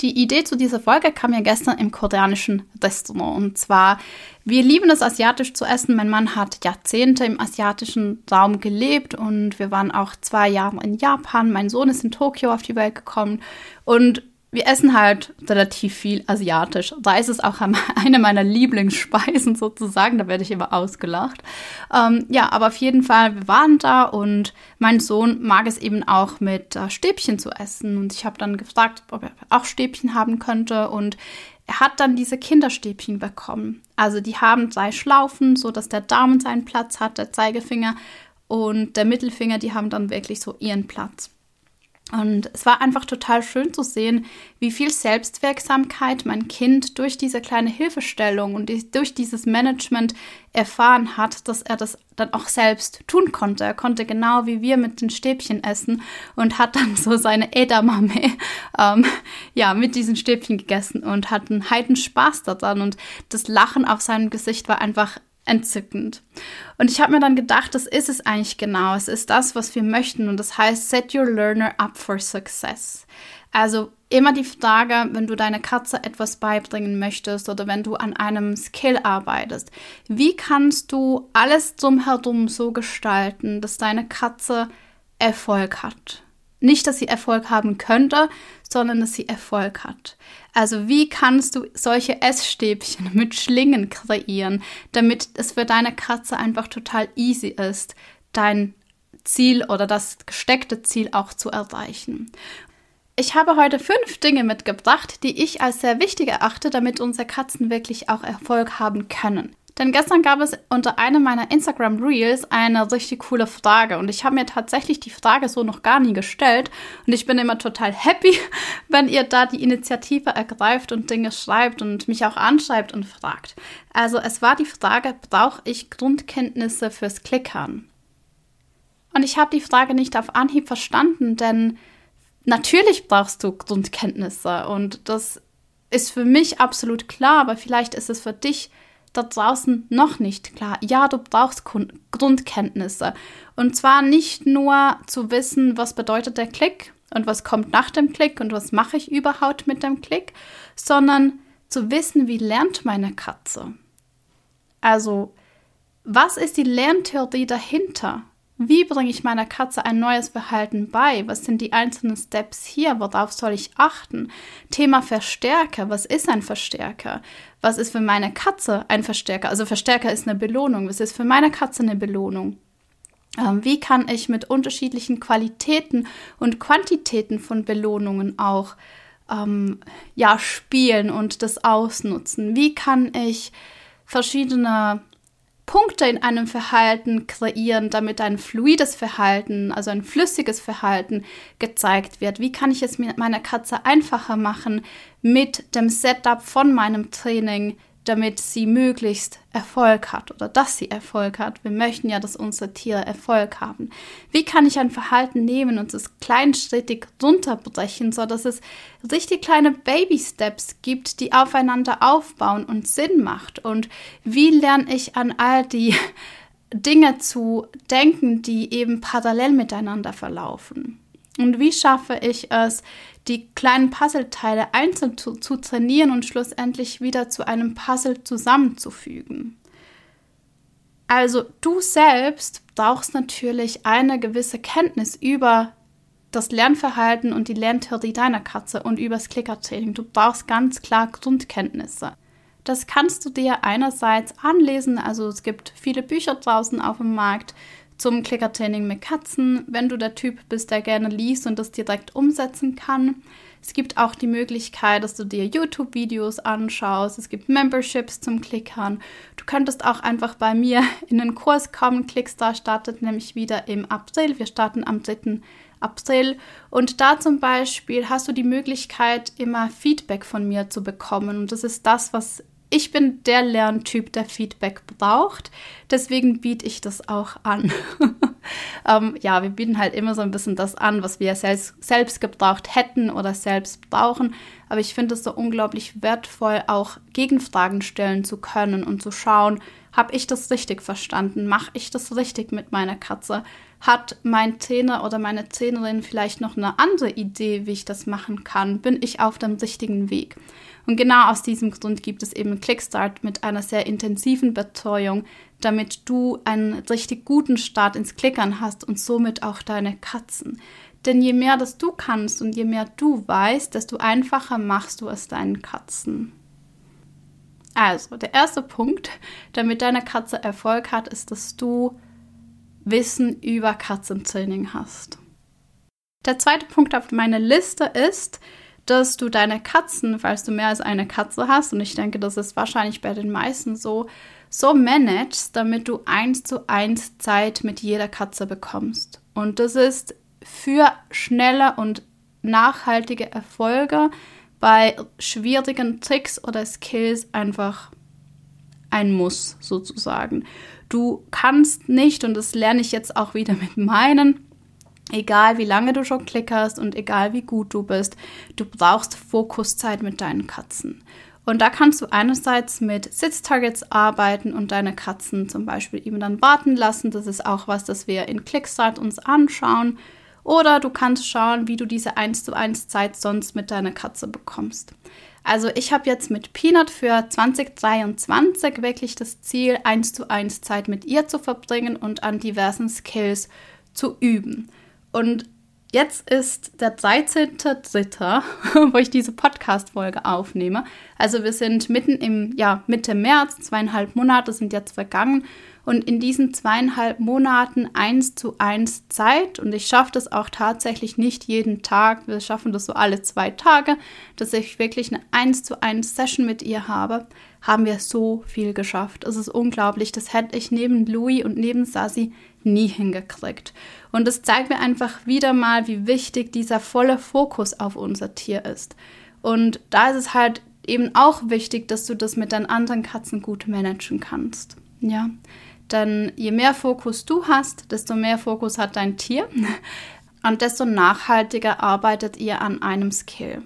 Die Idee zu dieser Folge kam mir gestern im koreanischen Restaurant. Und zwar, wir lieben es, asiatisch zu essen. Mein Mann hat Jahrzehnte im asiatischen Raum gelebt und wir waren auch zwei Jahre in Japan. Mein Sohn ist in Tokio auf die Welt gekommen. Und wir essen halt relativ viel asiatisch. Da ist es auch eine meiner Lieblingsspeisen sozusagen. Da werde ich immer ausgelacht. Ähm, ja, aber auf jeden Fall, wir waren da und mein Sohn mag es eben auch mit äh, Stäbchen zu essen. Und ich habe dann gefragt, ob er auch Stäbchen haben könnte. Und er hat dann diese Kinderstäbchen bekommen. Also die haben drei Schlaufen, so dass der Daumen seinen Platz hat, der Zeigefinger und der Mittelfinger, die haben dann wirklich so ihren Platz. Und es war einfach total schön zu sehen, wie viel Selbstwirksamkeit mein Kind durch diese kleine Hilfestellung und durch dieses Management erfahren hat, dass er das dann auch selbst tun konnte. Er konnte genau wie wir mit den Stäbchen essen und hat dann so seine Edamame ähm, ja, mit diesen Stäbchen gegessen und hat einen heiden Spaß daran. Und das Lachen auf seinem Gesicht war einfach entzückend. Und ich habe mir dann gedacht, das ist es eigentlich genau. Es ist das, was wir möchten. Und das heißt, set your learner up for success. Also immer die Frage, wenn du deiner Katze etwas beibringen möchtest oder wenn du an einem Skill arbeitest, wie kannst du alles drumherum so gestalten, dass deine Katze Erfolg hat? Nicht, dass sie Erfolg haben könnte, sondern dass sie Erfolg hat. Also wie kannst du solche Essstäbchen mit Schlingen kreieren, damit es für deine Katze einfach total easy ist, dein Ziel oder das gesteckte Ziel auch zu erreichen. Ich habe heute fünf Dinge mitgebracht, die ich als sehr wichtig erachte, damit unsere Katzen wirklich auch Erfolg haben können. Denn gestern gab es unter einem meiner Instagram Reels eine richtig coole Frage und ich habe mir tatsächlich die Frage so noch gar nie gestellt und ich bin immer total happy, wenn ihr da die Initiative ergreift und Dinge schreibt und mich auch anschreibt und fragt. Also es war die Frage, brauche ich Grundkenntnisse fürs Klickern? Und ich habe die Frage nicht auf Anhieb verstanden, denn natürlich brauchst du Grundkenntnisse und das ist für mich absolut klar, aber vielleicht ist es für dich da draußen noch nicht klar. Ja, du brauchst Grundkenntnisse. Und zwar nicht nur zu wissen, was bedeutet der Klick und was kommt nach dem Klick und was mache ich überhaupt mit dem Klick, sondern zu wissen, wie lernt meine Katze. Also, was ist die Lerntheorie dahinter? Wie bringe ich meiner Katze ein neues Verhalten bei? Was sind die einzelnen Steps hier? Worauf soll ich achten? Thema Verstärker. Was ist ein Verstärker? Was ist für meine Katze ein Verstärker? Also Verstärker ist eine Belohnung. Was ist für meine Katze eine Belohnung? Ähm, wie kann ich mit unterschiedlichen Qualitäten und Quantitäten von Belohnungen auch ähm, ja, spielen und das ausnutzen? Wie kann ich verschiedene Punkte in einem Verhalten kreieren, damit ein fluides Verhalten, also ein flüssiges Verhalten gezeigt wird. Wie kann ich es mit meiner Katze einfacher machen mit dem Setup von meinem Training, damit sie möglichst Erfolg hat oder dass sie Erfolg hat. Wir möchten ja, dass unsere Tiere Erfolg haben. Wie kann ich ein Verhalten nehmen und es kleinschrittig runterbrechen, sodass es richtig kleine Baby-Steps gibt, die aufeinander aufbauen und Sinn macht? Und wie lerne ich an all die Dinge zu denken, die eben parallel miteinander verlaufen? Und wie schaffe ich es, die kleinen Puzzleteile einzeln zu, zu trainieren und schlussendlich wieder zu einem Puzzle zusammenzufügen? Also du selbst brauchst natürlich eine gewisse Kenntnis über das Lernverhalten und die Lerntheorie deiner Katze und übers Klickertraining. Du brauchst ganz klar Grundkenntnisse. Das kannst du dir einerseits anlesen, also es gibt viele Bücher draußen auf dem Markt zum Klickertraining mit Katzen, wenn du der Typ bist, der gerne liest und das direkt umsetzen kann. Es gibt auch die Möglichkeit, dass du dir YouTube-Videos anschaust. Es gibt Memberships zum Klickern. Du könntest auch einfach bei mir in den Kurs kommen. Clickstar startet nämlich wieder im April. Wir starten am 3. April. Und da zum Beispiel hast du die Möglichkeit, immer Feedback von mir zu bekommen. Und das ist das, was ich bin der Lerntyp, der Feedback braucht. Deswegen biete ich das auch an. ähm, ja, wir bieten halt immer so ein bisschen das an, was wir selbst, selbst gebraucht hätten oder selbst brauchen. Aber ich finde es so unglaublich wertvoll, auch Gegenfragen stellen zu können und zu schauen, habe ich das richtig verstanden? Mache ich das richtig mit meiner Katze? Hat mein Trainer oder meine Trainerin vielleicht noch eine andere Idee, wie ich das machen kann? Bin ich auf dem richtigen Weg? Und genau aus diesem Grund gibt es eben Clickstart mit einer sehr intensiven Betreuung, damit du einen richtig guten Start ins Klickern hast und somit auch deine Katzen. Denn je mehr das du kannst und je mehr du weißt, desto einfacher machst du es deinen Katzen. Also, der erste Punkt, damit deine Katze Erfolg hat, ist, dass du Wissen über Katzentraining hast. Der zweite Punkt auf meiner Liste ist, dass du deine Katzen, falls du mehr als eine Katze hast, und ich denke, das ist wahrscheinlich bei den meisten so, so managst, damit du eins zu eins Zeit mit jeder Katze bekommst. Und das ist für schnelle und nachhaltige Erfolge bei schwierigen Tricks oder Skills einfach ein Muss sozusagen. Du kannst nicht, und das lerne ich jetzt auch wieder mit meinen, Egal wie lange du schon klickerst und egal wie gut du bist, du brauchst Fokuszeit mit deinen Katzen. Und da kannst du einerseits mit Sitztargets arbeiten und deine Katzen zum Beispiel eben dann warten lassen. Das ist auch was, das wir in Clickstart uns anschauen. Oder du kannst schauen, wie du diese 1 zu 1 Zeit sonst mit deiner Katze bekommst. Also ich habe jetzt mit Peanut für 2023 wirklich das Ziel, 1 zu 1 Zeit mit ihr zu verbringen und an diversen Skills zu üben. Und jetzt ist der 13.3., wo ich diese Podcast-Folge aufnehme. Also wir sind mitten im, ja, Mitte März, zweieinhalb Monate sind jetzt vergangen. Und in diesen zweieinhalb Monaten eins zu eins Zeit, und ich schaffe das auch tatsächlich nicht jeden Tag, wir schaffen das so alle zwei Tage, dass ich wirklich eine eins zu eins Session mit ihr habe, haben wir so viel geschafft. Es ist unglaublich. Das hätte ich neben Louis und neben Sassi nie hingekriegt. Und es zeigt mir einfach wieder mal, wie wichtig dieser volle Fokus auf unser Tier ist. Und da ist es halt eben auch wichtig, dass du das mit deinen anderen Katzen gut managen kannst. Ja, denn je mehr Fokus du hast, desto mehr Fokus hat dein Tier und desto nachhaltiger arbeitet ihr an einem Skill.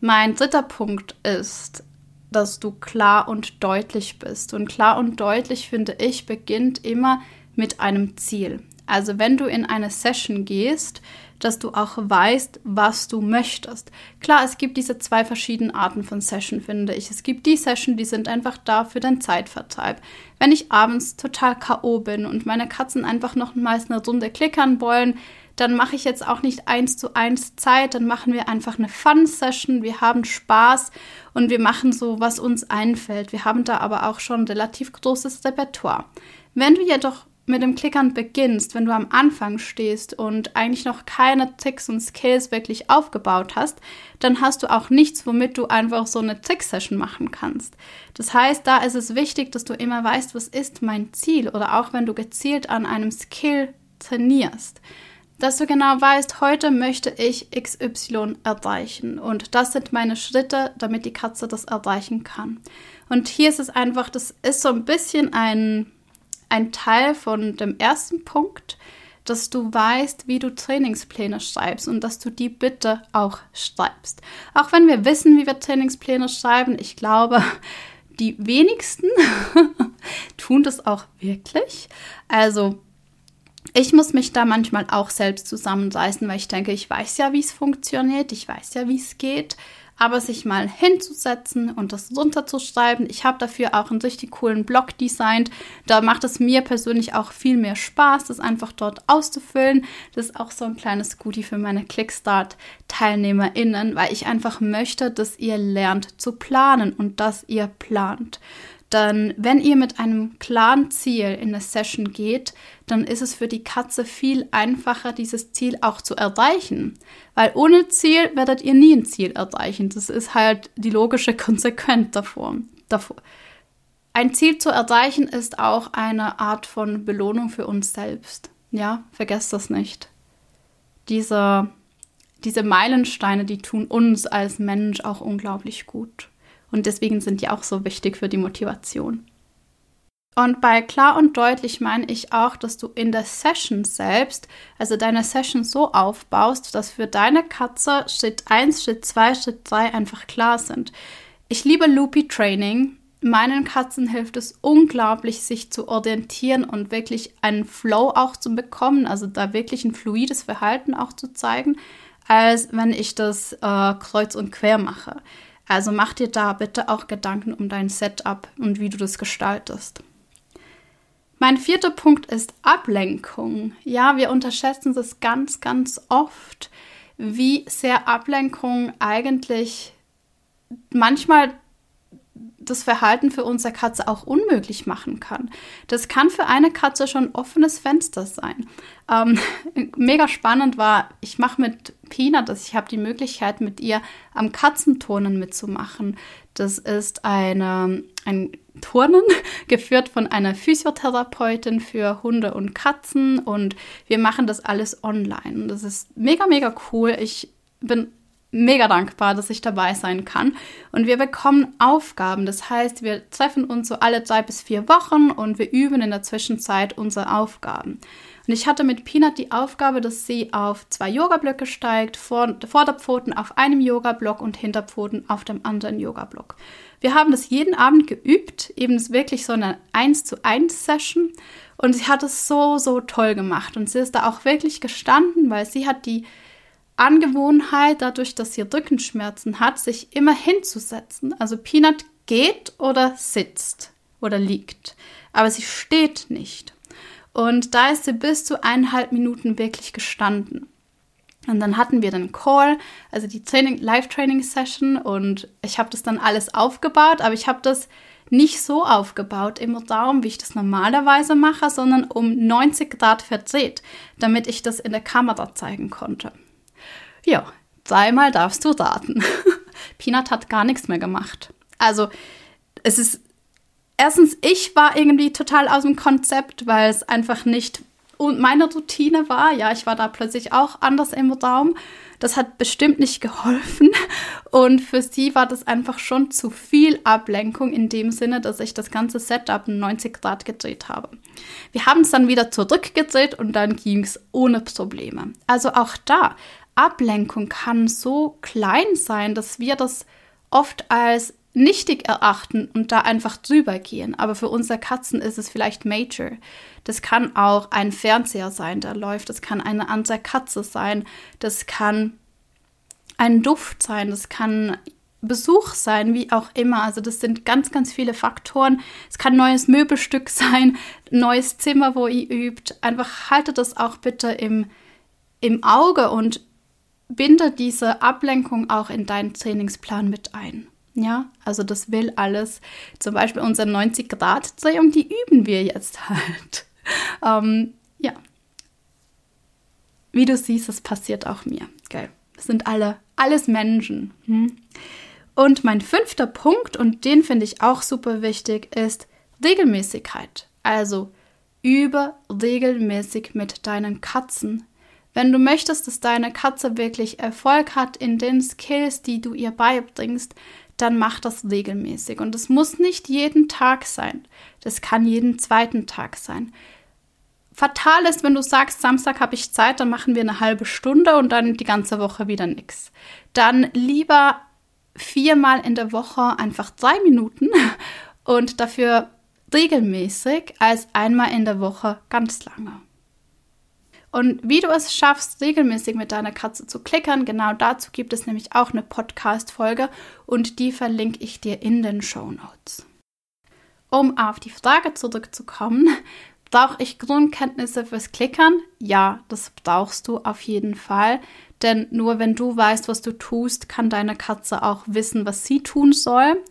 Mein dritter Punkt ist, dass du klar und deutlich bist. Und klar und deutlich, finde ich, beginnt immer mit einem Ziel. Also wenn du in eine Session gehst, dass du auch weißt, was du möchtest. Klar, es gibt diese zwei verschiedenen Arten von Session, finde ich. Es gibt die Session, die sind einfach da für den Zeitvertreib. Wenn ich abends total K.O. bin und meine Katzen einfach noch mal eine Runde klickern wollen, dann mache ich jetzt auch nicht eins zu eins Zeit, dann machen wir einfach eine Fun-Session, wir haben Spaß und wir machen so, was uns einfällt. Wir haben da aber auch schon relativ großes Repertoire. Wenn du jedoch mit dem Klickern beginnst, wenn du am Anfang stehst und eigentlich noch keine Tricks und Skills wirklich aufgebaut hast, dann hast du auch nichts, womit du einfach so eine Trick-Session machen kannst. Das heißt, da ist es wichtig, dass du immer weißt, was ist mein Ziel oder auch wenn du gezielt an einem Skill trainierst, dass du genau weißt, heute möchte ich XY erreichen und das sind meine Schritte, damit die Katze das erreichen kann. Und hier ist es einfach, das ist so ein bisschen ein ein Teil von dem ersten Punkt, dass du weißt, wie du Trainingspläne schreibst und dass du die bitte auch schreibst. Auch wenn wir wissen, wie wir Trainingspläne schreiben, ich glaube, die wenigsten tun das auch wirklich. Also ich muss mich da manchmal auch selbst zusammenreißen, weil ich denke, ich weiß ja, wie es funktioniert, ich weiß ja, wie es geht aber sich mal hinzusetzen und das runterzuschreiben. Ich habe dafür auch einen richtig coolen Blog designt. Da macht es mir persönlich auch viel mehr Spaß, das einfach dort auszufüllen. Das ist auch so ein kleines Goodie für meine Clickstart-TeilnehmerInnen, weil ich einfach möchte, dass ihr lernt zu planen und dass ihr plant dann, wenn ihr mit einem klaren Ziel in eine Session geht, dann ist es für die Katze viel einfacher, dieses Ziel auch zu erreichen. Weil ohne Ziel werdet ihr nie ein Ziel erreichen. Das ist halt die logische Konsequenz davor. davor. Ein Ziel zu erreichen ist auch eine Art von Belohnung für uns selbst. Ja, vergesst das nicht. Diese, diese Meilensteine, die tun uns als Mensch auch unglaublich gut. Und deswegen sind die auch so wichtig für die Motivation. Und bei klar und deutlich meine ich auch, dass du in der Session selbst, also deine Session so aufbaust, dass für deine Katze Schritt 1, Schritt 2, Schritt 3 einfach klar sind. Ich liebe Loopy Training. Meinen Katzen hilft es unglaublich, sich zu orientieren und wirklich einen Flow auch zu bekommen, also da wirklich ein fluides Verhalten auch zu zeigen, als wenn ich das äh, kreuz und quer mache. Also mach dir da bitte auch Gedanken um dein Setup und wie du das gestaltest. Mein vierter Punkt ist Ablenkung. Ja, wir unterschätzen das ganz, ganz oft, wie sehr Ablenkung eigentlich manchmal das Verhalten für unsere Katze auch unmöglich machen kann. Das kann für eine Katze schon offenes Fenster sein. Ähm, mega spannend war, ich mache mit Peanut, ich habe die Möglichkeit, mit ihr am Katzenturnen mitzumachen. Das ist eine, ein Turnen, geführt von einer Physiotherapeutin für Hunde und Katzen und wir machen das alles online. Das ist mega, mega cool. Ich bin mega dankbar, dass ich dabei sein kann. Und wir bekommen Aufgaben. Das heißt, wir treffen uns so alle drei bis vier Wochen und wir üben in der Zwischenzeit unsere Aufgaben. Und ich hatte mit Peanut die Aufgabe, dass sie auf zwei Yoga-Blöcke steigt, Vor Vorderpfoten auf einem Yoga-Block und Hinterpfoten auf dem anderen Yoga-Block. Wir haben das jeden Abend geübt, eben wirklich so eine 1 zu 1 Session. Und sie hat es so, so toll gemacht. Und sie ist da auch wirklich gestanden, weil sie hat die Angewohnheit, dadurch, dass sie Rückenschmerzen hat, sich immer hinzusetzen. Also Peanut geht oder sitzt oder liegt, aber sie steht nicht. Und da ist sie bis zu eineinhalb Minuten wirklich gestanden. Und dann hatten wir den Call, also die Training, Live-Training-Session und ich habe das dann alles aufgebaut, aber ich habe das nicht so aufgebaut im Raum, wie ich das normalerweise mache, sondern um 90 Grad verdreht, damit ich das in der Kamera zeigen konnte. Ja, dreimal darfst du raten. Peanut hat gar nichts mehr gemacht. Also, es ist. Erstens, ich war irgendwie total aus dem Konzept, weil es einfach nicht meine Routine war. Ja, ich war da plötzlich auch anders im Raum. Das hat bestimmt nicht geholfen. Und für sie war das einfach schon zu viel Ablenkung in dem Sinne, dass ich das ganze Setup 90 Grad gedreht habe. Wir haben es dann wieder zurückgedreht und dann ging es ohne Probleme. Also auch da, Ablenkung kann so klein sein, dass wir das oft als nichtig erachten und da einfach drüber gehen. Aber für unsere Katzen ist es vielleicht Major. Das kann auch ein Fernseher sein, der läuft. Das kann eine andere Katze sein. Das kann ein Duft sein. Das kann Besuch sein, wie auch immer. Also das sind ganz, ganz viele Faktoren. Es kann neues Möbelstück sein, neues Zimmer, wo ihr übt. Einfach haltet das auch bitte im, im Auge und binde diese Ablenkung auch in deinen Trainingsplan mit ein. Ja, also das will alles. Zum Beispiel unsere 90-Grad-Drehung, die üben wir jetzt halt. ähm, ja. Wie du siehst, das passiert auch mir. Geil. Wir sind alle, alles Menschen. Hm? Und mein fünfter Punkt, und den finde ich auch super wichtig, ist Regelmäßigkeit. Also übe regelmäßig mit deinen Katzen wenn du möchtest, dass deine Katze wirklich Erfolg hat in den Skills, die du ihr beibringst, dann mach das regelmäßig. Und es muss nicht jeden Tag sein. Das kann jeden zweiten Tag sein. Fatal ist, wenn du sagst, Samstag habe ich Zeit, dann machen wir eine halbe Stunde und dann die ganze Woche wieder nichts. Dann lieber viermal in der Woche einfach drei Minuten und dafür regelmäßig als einmal in der Woche ganz lange. Und wie du es schaffst, regelmäßig mit deiner Katze zu klickern, genau dazu gibt es nämlich auch eine Podcast-Folge und die verlinke ich dir in den Show Notes. Um auf die Frage zurückzukommen, brauche ich Grundkenntnisse fürs Klickern? Ja, das brauchst du auf jeden Fall. Denn nur wenn du weißt, was du tust, kann deine Katze auch wissen, was sie tun soll.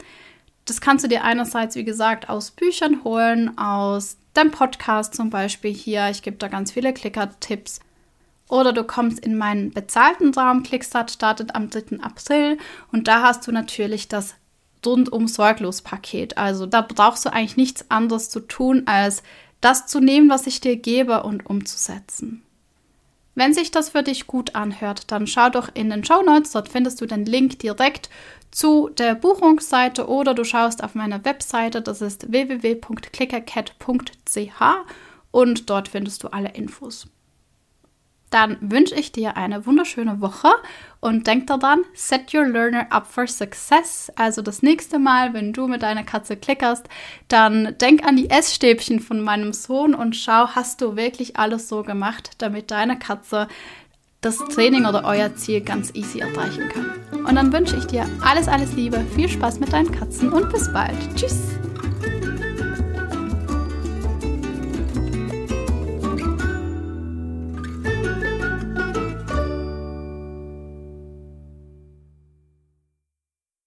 Das kannst du dir einerseits, wie gesagt, aus Büchern holen, aus deinem Podcast zum Beispiel hier. Ich gebe da ganz viele Klicker-Tipps. Oder du kommst in meinen bezahlten Raum. Clickstart startet am 3. April und da hast du natürlich das rundum sorglos Paket. Also da brauchst du eigentlich nichts anderes zu tun, als das zu nehmen, was ich dir gebe und umzusetzen. Wenn sich das für dich gut anhört, dann schau doch in den Show Notes, dort findest du den Link direkt zu der Buchungsseite oder du schaust auf meiner Webseite, das ist www.clickercat.ch und dort findest du alle Infos. Dann wünsche ich dir eine wunderschöne Woche und denk daran, set your learner up for success. Also das nächste Mal, wenn du mit deiner Katze klickerst, dann denk an die Essstäbchen von meinem Sohn und schau, hast du wirklich alles so gemacht, damit deine Katze das Training oder euer Ziel ganz easy erreichen kann. Und dann wünsche ich dir alles, alles Liebe, viel Spaß mit deinen Katzen und bis bald. Tschüss!